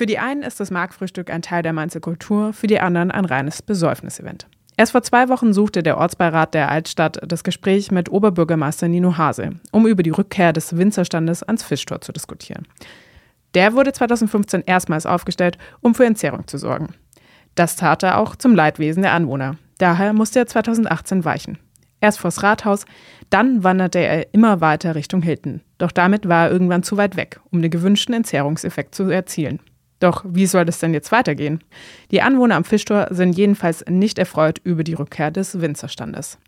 Für die einen ist das Marktfrühstück ein Teil der Mainzer Kultur, für die anderen ein reines Besäufnisevent. Erst vor zwei Wochen suchte der Ortsbeirat der Altstadt das Gespräch mit Oberbürgermeister Nino Hase, um über die Rückkehr des Winzerstandes ans Fischtor zu diskutieren. Der wurde 2015 erstmals aufgestellt, um für Entzerrung zu sorgen. Das tat er auch zum Leidwesen der Anwohner. Daher musste er 2018 weichen. Erst vors Rathaus, dann wanderte er immer weiter Richtung Hilton. Doch damit war er irgendwann zu weit weg, um den gewünschten Entzerrungseffekt zu erzielen. Doch wie soll es denn jetzt weitergehen? Die Anwohner am Fischtor sind jedenfalls nicht erfreut über die Rückkehr des Winzerstandes.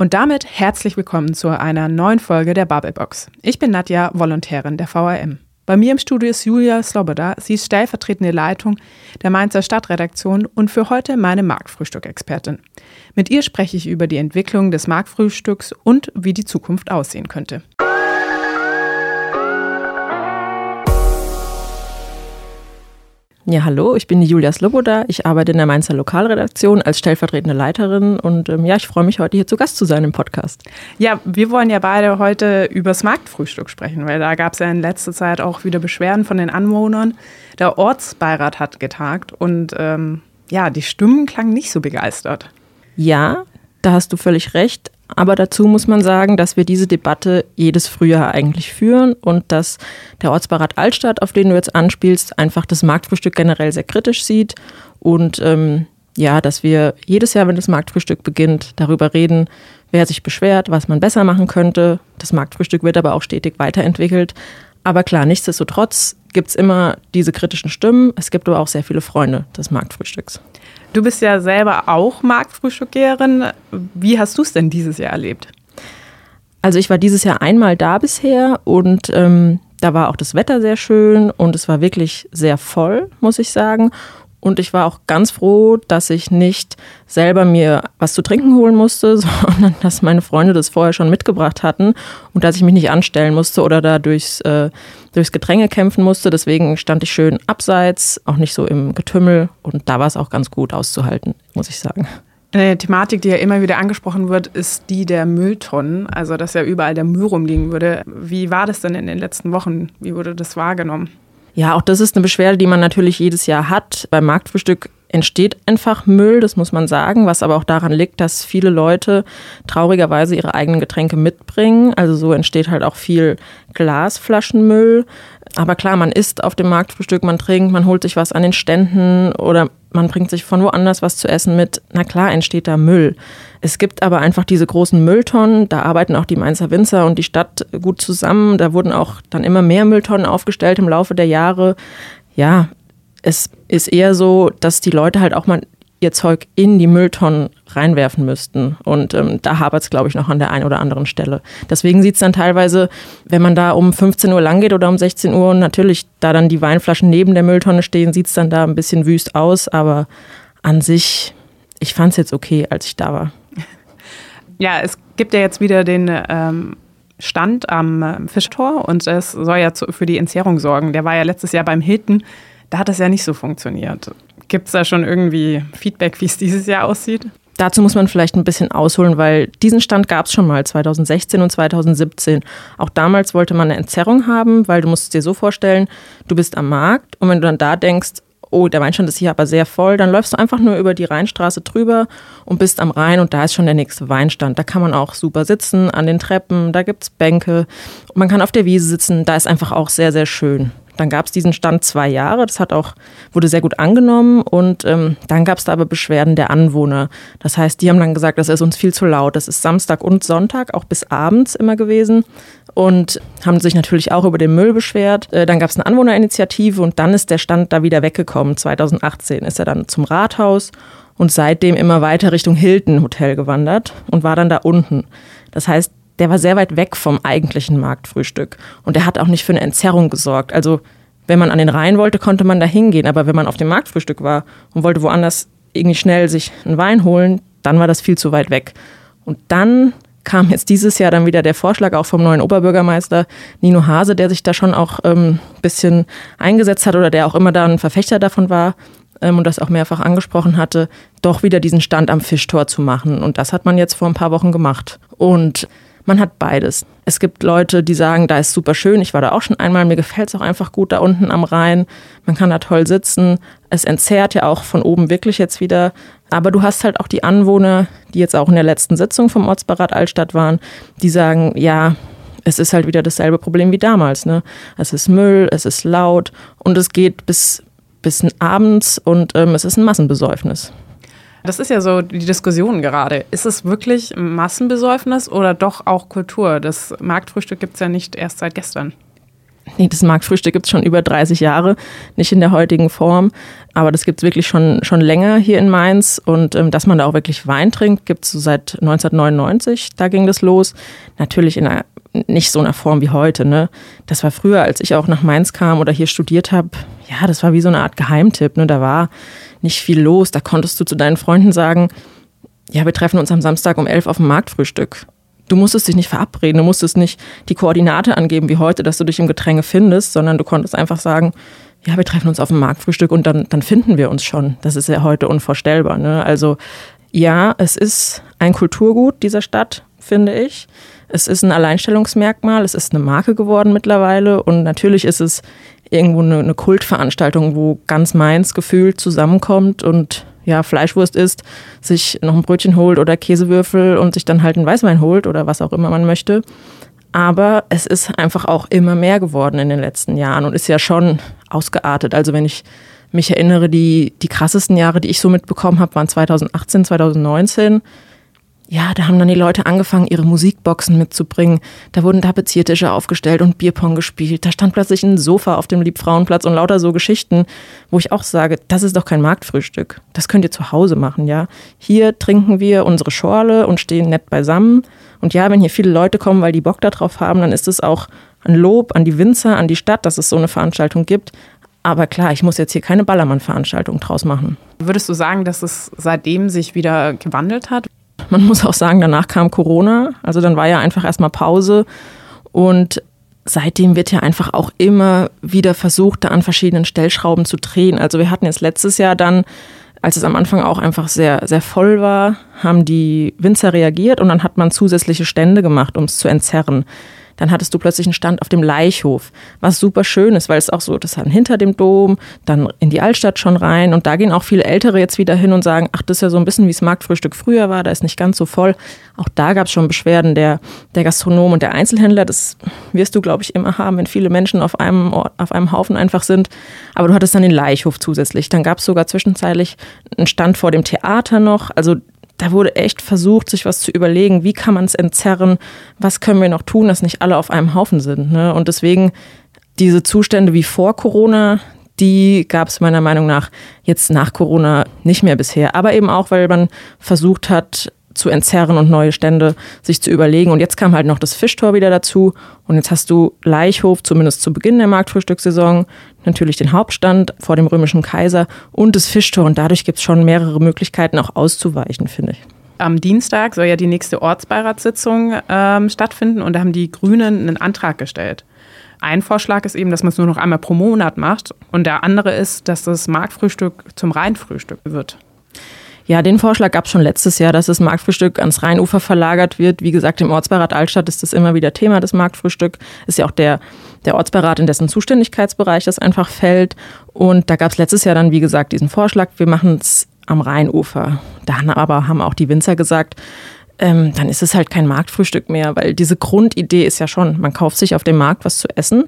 Und damit herzlich willkommen zu einer neuen Folge der Bubblebox. Ich bin Nadja, Volontärin der VRM. Bei mir im Studio ist Julia Sloboda. Sie ist stellvertretende Leitung der Mainzer Stadtredaktion und für heute meine Marktfrühstück-Expertin. Mit ihr spreche ich über die Entwicklung des Marktfrühstücks und wie die Zukunft aussehen könnte. Ja, hallo, ich bin die Julia Sloboda. Ich arbeite in der Mainzer Lokalredaktion als stellvertretende Leiterin und ähm, ja, ich freue mich heute hier zu Gast zu sein im Podcast. Ja, wir wollen ja beide heute übers Marktfrühstück sprechen, weil da gab es ja in letzter Zeit auch wieder Beschwerden von den Anwohnern. Der Ortsbeirat hat getagt und ähm, ja, die Stimmen klangen nicht so begeistert. Ja, da hast du völlig recht. Aber dazu muss man sagen, dass wir diese Debatte jedes Frühjahr eigentlich führen und dass der Ortsbeirat Altstadt, auf den du jetzt anspielst, einfach das Marktfrühstück generell sehr kritisch sieht und ähm, ja, dass wir jedes Jahr, wenn das Marktfrühstück beginnt, darüber reden, wer sich beschwert, was man besser machen könnte. Das Marktfrühstück wird aber auch stetig weiterentwickelt. Aber klar, nichtsdestotrotz gibt es immer diese kritischen Stimmen. Es gibt aber auch sehr viele Freunde des Marktfrühstücks. Du bist ja selber auch Marktfrühstückerin. Wie hast du es denn dieses Jahr erlebt? Also ich war dieses Jahr einmal da bisher und ähm, da war auch das Wetter sehr schön und es war wirklich sehr voll, muss ich sagen. Und ich war auch ganz froh, dass ich nicht selber mir was zu trinken holen musste, sondern dass meine Freunde das vorher schon mitgebracht hatten und dass ich mich nicht anstellen musste oder da durchs, äh, durchs Gedränge kämpfen musste. Deswegen stand ich schön abseits, auch nicht so im Getümmel. Und da war es auch ganz gut auszuhalten, muss ich sagen. Eine Thematik, die ja immer wieder angesprochen wird, ist die der Mülltonnen. Also, dass ja überall der Müll rumliegen würde. Wie war das denn in den letzten Wochen? Wie wurde das wahrgenommen? Ja, auch das ist eine Beschwerde, die man natürlich jedes Jahr hat. Beim Marktfrühstück entsteht einfach Müll, das muss man sagen, was aber auch daran liegt, dass viele Leute traurigerweise ihre eigenen Getränke mitbringen. Also so entsteht halt auch viel Glasflaschenmüll. Aber klar, man isst auf dem Marktfrühstück, man trinkt, man holt sich was an den Ständen oder man bringt sich von woanders was zu essen mit. Na klar, entsteht da Müll. Es gibt aber einfach diese großen Mülltonnen, da arbeiten auch die Mainzer Winzer und die Stadt gut zusammen. Da wurden auch dann immer mehr Mülltonnen aufgestellt im Laufe der Jahre. Ja, es ist eher so, dass die Leute halt auch mal ihr Zeug in die Mülltonnen reinwerfen müssten. Und ähm, da hapert es, glaube ich, noch an der einen oder anderen Stelle. Deswegen sieht es dann teilweise, wenn man da um 15 Uhr lang geht oder um 16 Uhr und natürlich da dann die Weinflaschen neben der Mülltonne stehen, sieht es dann da ein bisschen wüst aus. Aber an sich, ich fand es jetzt okay, als ich da war. Ja, es gibt ja jetzt wieder den ähm, Stand am ähm, Fischtor und es soll ja für die Entzerrung sorgen. Der war ja letztes Jahr beim Hilton. Da hat es ja nicht so funktioniert. Gibt es da schon irgendwie Feedback, wie es dieses Jahr aussieht? Dazu muss man vielleicht ein bisschen ausholen, weil diesen Stand gab es schon mal 2016 und 2017. Auch damals wollte man eine Entzerrung haben, weil du musst es dir so vorstellen, du bist am Markt und wenn du dann da denkst, oh, der Weinstand ist hier aber sehr voll, dann läufst du einfach nur über die Rheinstraße drüber und bist am Rhein und da ist schon der nächste Weinstand. Da kann man auch super sitzen an den Treppen, da gibt es Bänke und man kann auf der Wiese sitzen, da ist einfach auch sehr, sehr schön. Dann gab es diesen Stand zwei Jahre, das hat auch, wurde sehr gut angenommen und ähm, dann gab es da aber Beschwerden der Anwohner. Das heißt, die haben dann gesagt, das ist uns viel zu laut. Das ist Samstag und Sonntag, auch bis abends immer gewesen und haben sich natürlich auch über den Müll beschwert. Äh, dann gab es eine Anwohnerinitiative und dann ist der Stand da wieder weggekommen. 2018 ist er dann zum Rathaus und seitdem immer weiter Richtung Hilton Hotel gewandert und war dann da unten. Das heißt, der war sehr weit weg vom eigentlichen Marktfrühstück. Und der hat auch nicht für eine Entzerrung gesorgt. Also, wenn man an den Rhein wollte, konnte man da hingehen. Aber wenn man auf dem Marktfrühstück war und wollte woanders irgendwie schnell sich einen Wein holen, dann war das viel zu weit weg. Und dann kam jetzt dieses Jahr dann wieder der Vorschlag auch vom neuen Oberbürgermeister Nino Hase, der sich da schon auch ein ähm, bisschen eingesetzt hat oder der auch immer da ein Verfechter davon war, ähm, und das auch mehrfach angesprochen hatte, doch wieder diesen Stand am Fischtor zu machen. Und das hat man jetzt vor ein paar Wochen gemacht. Und man hat beides. Es gibt Leute, die sagen, da ist super schön. Ich war da auch schon einmal. Mir gefällt es auch einfach gut da unten am Rhein. Man kann da toll sitzen. Es entzerrt ja auch von oben wirklich jetzt wieder. Aber du hast halt auch die Anwohner, die jetzt auch in der letzten Sitzung vom Ortsberat Altstadt waren, die sagen, ja, es ist halt wieder dasselbe Problem wie damals. Ne? Es ist Müll, es ist laut und es geht bis, bis abends und ähm, es ist ein Massenbesäufnis. Das ist ja so die Diskussion gerade. Ist es wirklich Massenbesäufnis oder doch auch Kultur? Das Marktfrühstück gibt es ja nicht erst seit gestern. Nee, das Marktfrühstück gibt es schon über 30 Jahre, nicht in der heutigen Form, aber das gibt es wirklich schon, schon länger hier in Mainz. Und ähm, dass man da auch wirklich Wein trinkt, gibt es so seit 1999, da ging das los. Natürlich in einer, nicht so einer Form wie heute. Ne? Das war früher, als ich auch nach Mainz kam oder hier studiert habe, ja, das war wie so eine Art Geheimtipp. Ne? Da war nicht viel los. Da konntest du zu deinen Freunden sagen, ja, wir treffen uns am Samstag um elf auf dem Marktfrühstück. Du musstest dich nicht verabreden, du musstest nicht die Koordinate angeben wie heute, dass du dich im Getränke findest, sondern du konntest einfach sagen, ja, wir treffen uns auf dem Marktfrühstück und dann, dann finden wir uns schon. Das ist ja heute unvorstellbar. Ne? Also ja, es ist ein Kulturgut dieser Stadt, finde ich. Es ist ein Alleinstellungsmerkmal, es ist eine Marke geworden mittlerweile und natürlich ist es irgendwo eine, eine Kultveranstaltung, wo ganz Mainz gefühlt zusammenkommt und ja, Fleischwurst isst, sich noch ein Brötchen holt oder Käsewürfel und sich dann halt einen Weißwein holt oder was auch immer man möchte. Aber es ist einfach auch immer mehr geworden in den letzten Jahren und ist ja schon ausgeartet. Also wenn ich mich erinnere, die, die krassesten Jahre, die ich so mitbekommen habe, waren 2018, 2019 ja, da haben dann die Leute angefangen, ihre Musikboxen mitzubringen. Da wurden Tapeziertische aufgestellt und Bierpong gespielt. Da stand plötzlich ein Sofa auf dem Liebfrauenplatz und lauter so Geschichten, wo ich auch sage, das ist doch kein Marktfrühstück. Das könnt ihr zu Hause machen, ja. Hier trinken wir unsere Schorle und stehen nett beisammen. Und ja, wenn hier viele Leute kommen, weil die Bock darauf haben, dann ist es auch ein Lob an die Winzer, an die Stadt, dass es so eine Veranstaltung gibt. Aber klar, ich muss jetzt hier keine Ballermann-Veranstaltung draus machen. Würdest du sagen, dass es seitdem sich wieder gewandelt hat? Man muss auch sagen, danach kam Corona. Also dann war ja einfach erstmal Pause. Und seitdem wird ja einfach auch immer wieder versucht, da an verschiedenen Stellschrauben zu drehen. Also wir hatten jetzt letztes Jahr dann, als es am Anfang auch einfach sehr, sehr voll war, haben die Winzer reagiert und dann hat man zusätzliche Stände gemacht, um es zu entzerren dann hattest du plötzlich einen Stand auf dem Leichhof, was super schön ist, weil es auch so, das hat hinter dem Dom, dann in die Altstadt schon rein und da gehen auch viele Ältere jetzt wieder hin und sagen, ach, das ist ja so ein bisschen wie das Marktfrühstück früher war, da ist nicht ganz so voll. Auch da gab es schon Beschwerden der, der Gastronom und der Einzelhändler, das wirst du, glaube ich, immer haben, wenn viele Menschen auf einem, Ort, auf einem Haufen einfach sind. Aber du hattest dann den Leichhof zusätzlich. Dann gab es sogar zwischenzeitlich einen Stand vor dem Theater noch. Also da wurde echt versucht, sich was zu überlegen, wie kann man es entzerren, was können wir noch tun, dass nicht alle auf einem Haufen sind. Ne? Und deswegen diese Zustände wie vor Corona, die gab es meiner Meinung nach jetzt nach Corona nicht mehr bisher. Aber eben auch, weil man versucht hat, zu entzerren und neue Stände sich zu überlegen. Und jetzt kam halt noch das Fischtor wieder dazu. Und jetzt hast du Leichhof, zumindest zu Beginn der Marktfrühstückssaison, natürlich den Hauptstand vor dem römischen Kaiser und das Fischtor. Und dadurch gibt es schon mehrere Möglichkeiten, auch auszuweichen, finde ich. Am Dienstag soll ja die nächste Ortsbeiratssitzung ähm, stattfinden und da haben die Grünen einen Antrag gestellt. Ein Vorschlag ist eben, dass man es nur noch einmal pro Monat macht und der andere ist, dass das Marktfrühstück zum Rheinfrühstück wird. Ja, den Vorschlag gab es schon letztes Jahr, dass das Marktfrühstück ans Rheinufer verlagert wird. Wie gesagt, im Ortsbeirat Altstadt ist das immer wieder Thema, das Marktfrühstück. Ist ja auch der, der Ortsbeirat, in dessen Zuständigkeitsbereich das einfach fällt. Und da gab es letztes Jahr dann, wie gesagt, diesen Vorschlag, wir machen es am Rheinufer. Dann aber haben auch die Winzer gesagt, ähm, dann ist es halt kein Marktfrühstück mehr, weil diese Grundidee ist ja schon, man kauft sich auf dem Markt was zu essen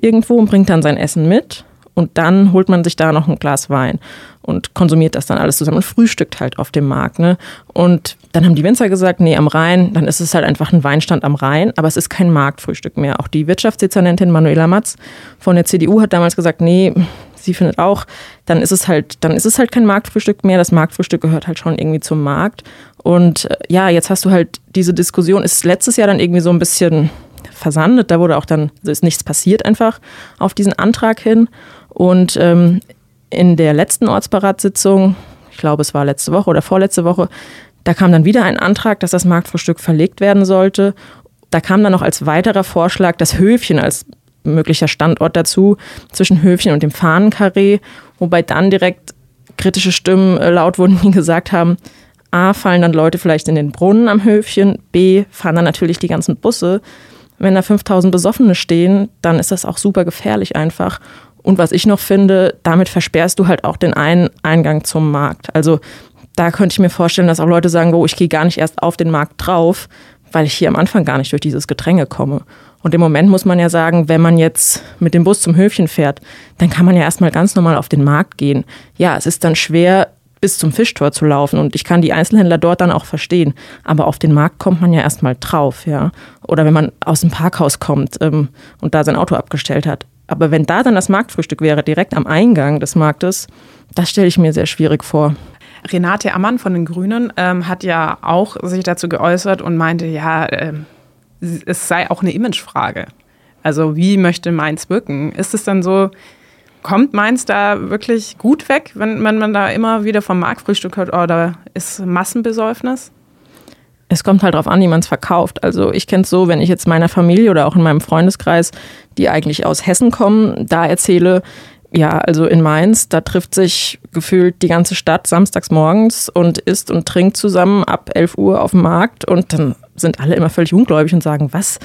irgendwo und bringt dann sein Essen mit und dann holt man sich da noch ein Glas Wein und konsumiert das dann alles zusammen und frühstückt halt auf dem Markt. Ne? Und dann haben die Winzer gesagt, nee, am Rhein, dann ist es halt einfach ein Weinstand am Rhein, aber es ist kein Marktfrühstück mehr. Auch die Wirtschaftsdezernentin Manuela Matz von der CDU hat damals gesagt, nee, sie findet auch, dann ist es halt, dann ist es halt kein Marktfrühstück mehr. Das Marktfrühstück gehört halt schon irgendwie zum Markt. Und äh, ja, jetzt hast du halt diese Diskussion, ist letztes Jahr dann irgendwie so ein bisschen versandet. Da wurde auch dann, also ist nichts passiert einfach auf diesen Antrag hin. Und ähm, in der letzten Ortsberatssitzung, ich glaube, es war letzte Woche oder vorletzte Woche, da kam dann wieder ein Antrag, dass das Marktfrühstück verlegt werden sollte. Da kam dann noch als weiterer Vorschlag das Höfchen als möglicher Standort dazu, zwischen Höfchen und dem Fahnenkarree, wobei dann direkt kritische Stimmen äh, laut wurden, die gesagt haben, A, fallen dann Leute vielleicht in den Brunnen am Höfchen, B, fahren dann natürlich die ganzen Busse. Wenn da 5000 Besoffene stehen, dann ist das auch super gefährlich einfach. Und was ich noch finde, damit versperrst du halt auch den einen Eingang zum Markt. Also da könnte ich mir vorstellen, dass auch Leute sagen, oh, ich gehe gar nicht erst auf den Markt drauf, weil ich hier am Anfang gar nicht durch dieses Gedränge komme. Und im Moment muss man ja sagen, wenn man jetzt mit dem Bus zum Höfchen fährt, dann kann man ja erstmal ganz normal auf den Markt gehen. Ja, es ist dann schwer, bis zum Fischtor zu laufen und ich kann die Einzelhändler dort dann auch verstehen. Aber auf den Markt kommt man ja erstmal drauf, ja. Oder wenn man aus dem Parkhaus kommt ähm, und da sein Auto abgestellt hat. Aber wenn da dann das Marktfrühstück wäre, direkt am Eingang des Marktes, das stelle ich mir sehr schwierig vor. Renate Ammann von den Grünen ähm, hat ja auch sich dazu geäußert und meinte, ja, äh, es sei auch eine Imagefrage. Also wie möchte Mainz wirken? Ist es dann so, kommt Mainz da wirklich gut weg, wenn, wenn man da immer wieder vom Marktfrühstück hört, oder ist Massenbesäufnis? Es kommt halt darauf an, wie man es verkauft. Also ich kenne es so, wenn ich jetzt meiner Familie oder auch in meinem Freundeskreis, die eigentlich aus Hessen kommen, da erzähle, ja, also in Mainz, da trifft sich gefühlt die ganze Stadt samstags morgens und isst und trinkt zusammen ab 11 Uhr auf dem Markt und dann sind alle immer völlig ungläubig und sagen, was,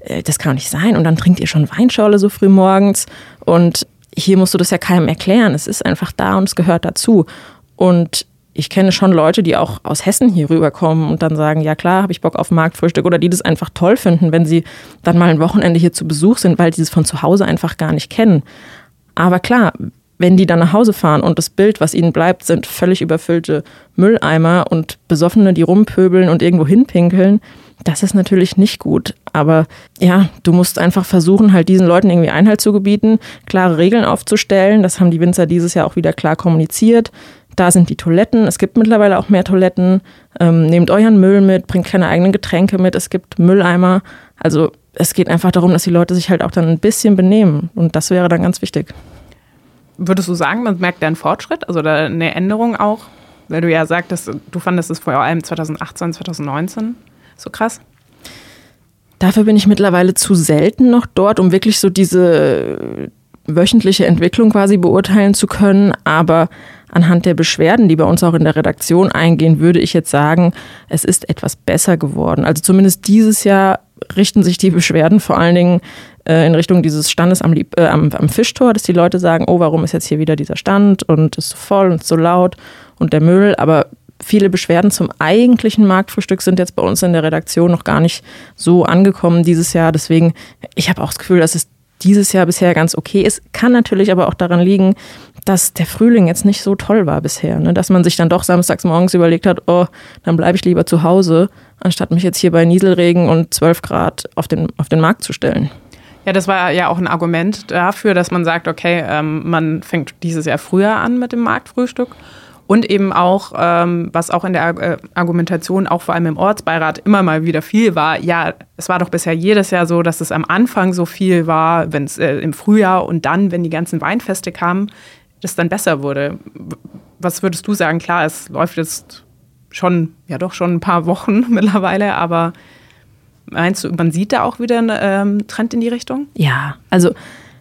äh, das kann nicht sein. Und dann trinkt ihr schon Weinschorle so früh morgens. Und hier musst du das ja keinem erklären, es ist einfach da und es gehört dazu. Und ich kenne schon Leute, die auch aus Hessen hier rüberkommen und dann sagen, ja klar, habe ich Bock auf Marktfrühstück oder die das einfach toll finden, wenn sie dann mal ein Wochenende hier zu Besuch sind, weil sie es von zu Hause einfach gar nicht kennen. Aber klar, wenn die dann nach Hause fahren und das Bild, was ihnen bleibt, sind völlig überfüllte Mülleimer und Besoffene, die rumpöbeln und irgendwo hinpinkeln, das ist natürlich nicht gut. Aber ja, du musst einfach versuchen, halt diesen Leuten irgendwie Einhalt zu gebieten, klare Regeln aufzustellen. Das haben die Winzer dieses Jahr auch wieder klar kommuniziert. Da sind die Toiletten. Es gibt mittlerweile auch mehr Toiletten. Ähm, nehmt euren Müll mit, bringt keine eigenen Getränke mit. Es gibt Mülleimer. Also es geht einfach darum, dass die Leute sich halt auch dann ein bisschen benehmen. Und das wäre dann ganz wichtig. Würdest du sagen, man merkt da einen Fortschritt, also eine Änderung auch? Weil du ja sagtest, du fandest es vor allem 2018, 2019 so krass. Dafür bin ich mittlerweile zu selten noch dort, um wirklich so diese wöchentliche Entwicklung quasi beurteilen zu können. Aber anhand der Beschwerden, die bei uns auch in der Redaktion eingehen, würde ich jetzt sagen, es ist etwas besser geworden. Also zumindest dieses Jahr richten sich die Beschwerden vor allen Dingen äh, in Richtung dieses Standes am, äh, am, am, Fischtor, dass die Leute sagen, oh, warum ist jetzt hier wieder dieser Stand und ist so voll und so laut und der Müll. Aber viele Beschwerden zum eigentlichen Marktfrühstück sind jetzt bei uns in der Redaktion noch gar nicht so angekommen dieses Jahr. Deswegen, ich habe auch das Gefühl, dass es dieses Jahr bisher ganz okay ist. Kann natürlich aber auch daran liegen, dass der Frühling jetzt nicht so toll war bisher. Ne? Dass man sich dann doch samstags morgens überlegt hat, oh, dann bleibe ich lieber zu Hause, anstatt mich jetzt hier bei Nieselregen und 12 Grad auf den, auf den Markt zu stellen. Ja, das war ja auch ein Argument dafür, dass man sagt, okay, ähm, man fängt dieses Jahr früher an mit dem Marktfrühstück. Und eben auch, ähm, was auch in der äh, Argumentation, auch vor allem im Ortsbeirat, immer mal wieder viel war, ja, es war doch bisher jedes Jahr so, dass es am Anfang so viel war, wenn es äh, im Frühjahr und dann, wenn die ganzen Weinfeste kamen, das dann besser wurde. Was würdest du sagen? Klar, es läuft jetzt schon, ja doch schon ein paar Wochen mittlerweile, aber meinst du, man sieht da auch wieder einen ähm, Trend in die Richtung? Ja, also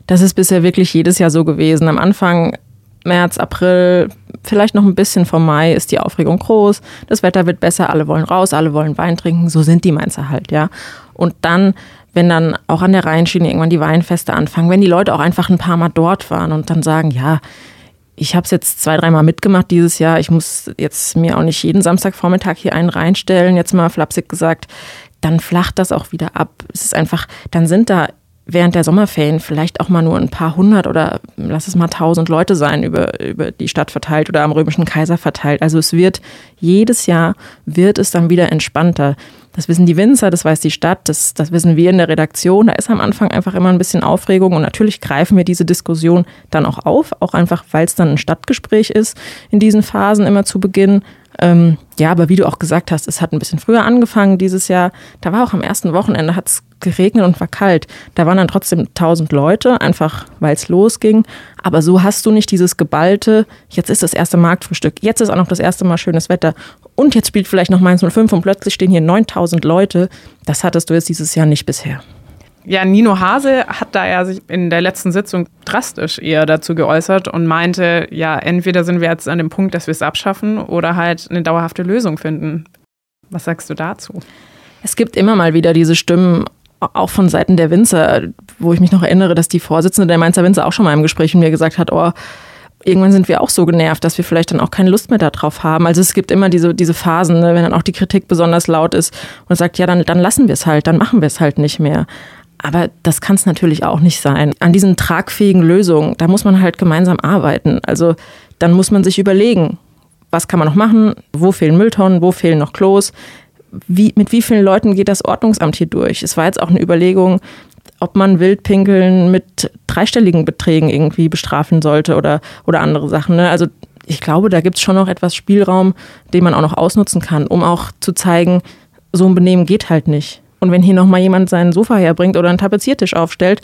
das ist bisher wirklich jedes Jahr so gewesen. Am Anfang März, April, vielleicht noch ein bisschen vom Mai ist die Aufregung groß. Das Wetter wird besser, alle wollen raus, alle wollen Wein trinken. So sind die Mainzer halt, ja. Und dann, wenn dann auch an der Rheinschiene irgendwann die Weinfeste anfangen, wenn die Leute auch einfach ein paar Mal dort waren und dann sagen, ja, ich habe es jetzt zwei, dreimal mitgemacht dieses Jahr. Ich muss jetzt mir auch nicht jeden Samstagvormittag hier einen reinstellen, jetzt mal flapsig gesagt. Dann flacht das auch wieder ab. Es ist einfach, dann sind da während der Sommerferien vielleicht auch mal nur ein paar hundert oder lass es mal tausend Leute sein über, über die Stadt verteilt oder am römischen Kaiser verteilt. Also es wird jedes Jahr wird es dann wieder entspannter. Das wissen die Winzer, das weiß die Stadt, das, das wissen wir in der Redaktion. Da ist am Anfang einfach immer ein bisschen Aufregung und natürlich greifen wir diese Diskussion dann auch auf, auch einfach, weil es dann ein Stadtgespräch ist in diesen Phasen immer zu Beginn. Ähm, ja, aber wie du auch gesagt hast, es hat ein bisschen früher angefangen dieses Jahr. Da war auch am ersten Wochenende, hat es geregnet und war kalt. Da waren dann trotzdem tausend Leute, einfach weil es losging. Aber so hast du nicht dieses geballte, jetzt ist das erste Marktfrühstück, jetzt ist auch noch das erste Mal schönes Wetter und jetzt spielt vielleicht noch Mainz 05 und plötzlich stehen hier 9000 Leute. Das hattest du jetzt dieses Jahr nicht bisher. Ja, Nino Hase hat da ja sich in der letzten Sitzung drastisch eher dazu geäußert und meinte, ja, entweder sind wir jetzt an dem Punkt, dass wir es abschaffen oder halt eine dauerhafte Lösung finden. Was sagst du dazu? Es gibt immer mal wieder diese Stimmen, auch von Seiten der Winzer, wo ich mich noch erinnere, dass die Vorsitzende der Mainzer Winzer auch schon mal im Gespräch mit mir gesagt hat, oh, irgendwann sind wir auch so genervt, dass wir vielleicht dann auch keine Lust mehr darauf haben. Also es gibt immer diese, diese Phasen, ne, wenn dann auch die Kritik besonders laut ist und sagt, ja, dann, dann lassen wir es halt, dann machen wir es halt nicht mehr. Aber das kann es natürlich auch nicht sein. An diesen tragfähigen Lösungen, da muss man halt gemeinsam arbeiten. Also dann muss man sich überlegen, was kann man noch machen, wo fehlen Mülltonnen, wo fehlen noch Klos, wie, mit wie vielen Leuten geht das Ordnungsamt hier durch? Es war jetzt auch eine Überlegung, ob man Wildpinkeln mit dreistelligen Beträgen irgendwie bestrafen sollte oder, oder andere Sachen. Ne? Also ich glaube, da gibt es schon noch etwas Spielraum, den man auch noch ausnutzen kann, um auch zu zeigen, so ein Benehmen geht halt nicht. Und wenn hier nochmal jemand seinen Sofa herbringt oder einen Tapeziertisch aufstellt,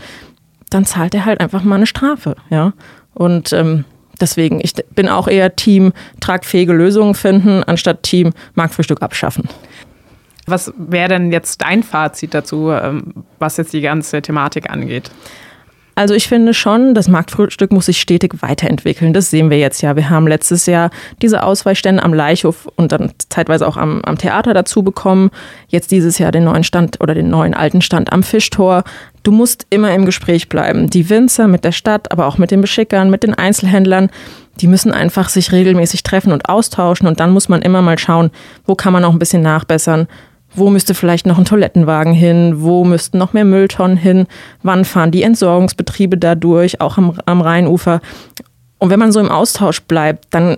dann zahlt er halt einfach mal eine Strafe. Ja? Und ähm, deswegen, ich bin auch eher Team tragfähige Lösungen finden, anstatt Team Marktfrühstück abschaffen. Was wäre denn jetzt dein Fazit dazu, ähm, was jetzt die ganze Thematik angeht? Also ich finde schon, das Marktfrühstück muss sich stetig weiterentwickeln. Das sehen wir jetzt ja. Wir haben letztes Jahr diese Ausweichstände am Leichhof und dann zeitweise auch am, am Theater dazu bekommen. Jetzt dieses Jahr den neuen Stand oder den neuen alten Stand am Fischtor. Du musst immer im Gespräch bleiben. Die Winzer mit der Stadt, aber auch mit den Beschickern, mit den Einzelhändlern, die müssen einfach sich regelmäßig treffen und austauschen und dann muss man immer mal schauen, wo kann man auch ein bisschen nachbessern wo müsste vielleicht noch ein Toilettenwagen hin? Wo müssten noch mehr Mülltonnen hin? Wann fahren die Entsorgungsbetriebe da durch, auch am, am Rheinufer? Und wenn man so im Austausch bleibt, dann,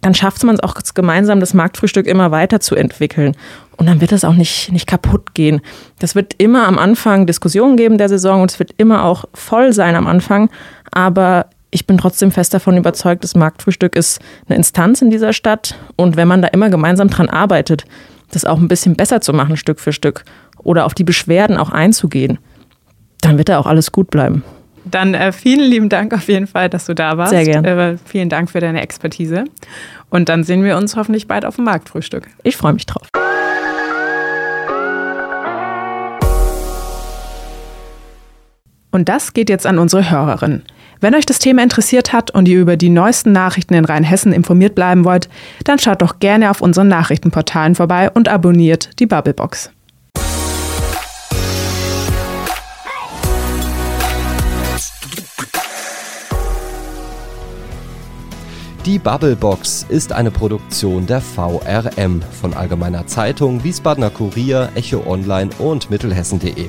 dann schafft man es auch gemeinsam, das Marktfrühstück immer weiter zu entwickeln. Und dann wird es auch nicht, nicht kaputt gehen. Das wird immer am Anfang Diskussionen geben der Saison und es wird immer auch voll sein am Anfang. Aber ich bin trotzdem fest davon überzeugt, das Marktfrühstück ist eine Instanz in dieser Stadt. Und wenn man da immer gemeinsam dran arbeitet, das auch ein bisschen besser zu machen, Stück für Stück, oder auf die Beschwerden auch einzugehen, dann wird da auch alles gut bleiben. Dann äh, vielen lieben Dank auf jeden Fall, dass du da warst. Sehr gerne. Äh, vielen Dank für deine Expertise. Und dann sehen wir uns hoffentlich bald auf dem Marktfrühstück. Ich freue mich drauf. Und das geht jetzt an unsere Hörerin. Wenn euch das Thema interessiert hat und ihr über die neuesten Nachrichten in Rheinhessen informiert bleiben wollt, dann schaut doch gerne auf unseren Nachrichtenportalen vorbei und abonniert die Bubblebox. Die Bubblebox ist eine Produktion der VRM von Allgemeiner Zeitung, Wiesbadener Kurier, Echo Online und Mittelhessen.de.